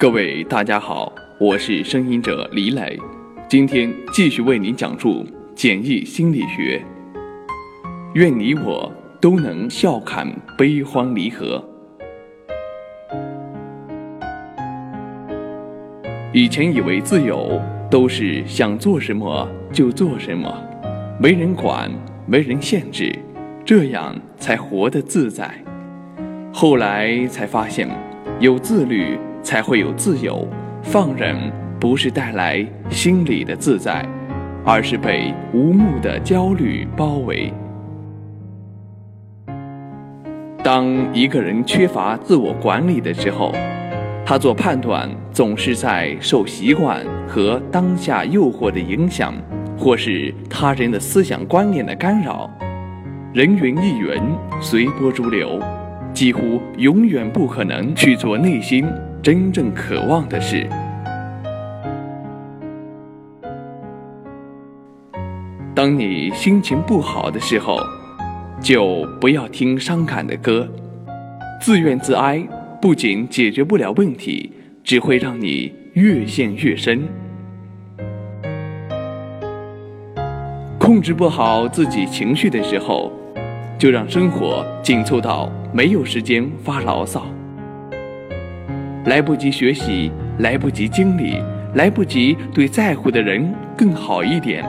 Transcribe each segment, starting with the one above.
各位大家好，我是声音者李磊，今天继续为您讲述简易心理学。愿你我都能笑看悲欢离合。以前以为自由都是想做什么就做什么，没人管，没人限制，这样才活得自在。后来才发现，有自律。才会有自由，放任不是带来心里的自在，而是被无目的焦虑包围。当一个人缺乏自我管理的时候，他做判断总是在受习惯和当下诱惑的影响，或是他人的思想观念的干扰，人云亦云，随波逐流，几乎永远不可能去做内心。真正渴望的是，当你心情不好的时候，就不要听伤感的歌。自怨自哀不仅解决不了问题，只会让你越陷越深。控制不好自己情绪的时候，就让生活紧凑到没有时间发牢骚。来不及学习，来不及经历，来不及对在乎的人更好一点，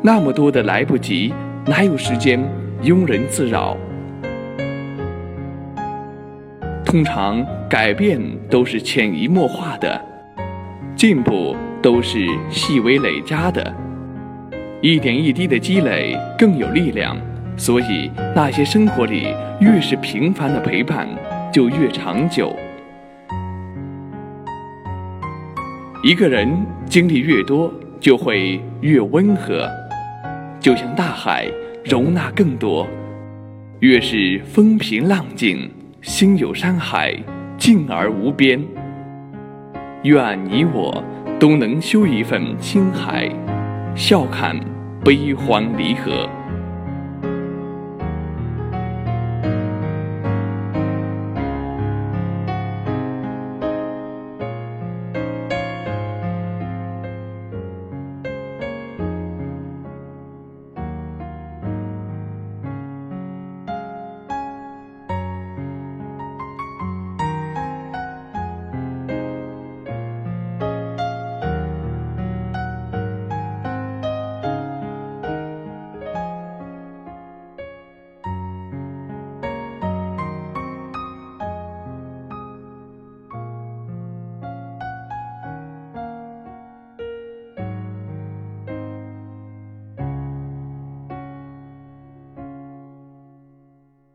那么多的来不及，哪有时间庸人自扰？通常改变都是潜移默化的，进步都是细微累加的，一点一滴的积累更有力量。所以，那些生活里越是平凡的陪伴，就越长久。一个人经历越多，就会越温和，就像大海容纳更多。越是风平浪静，心有山海，静而无边。愿你我都能修一份青海，笑看悲欢离合。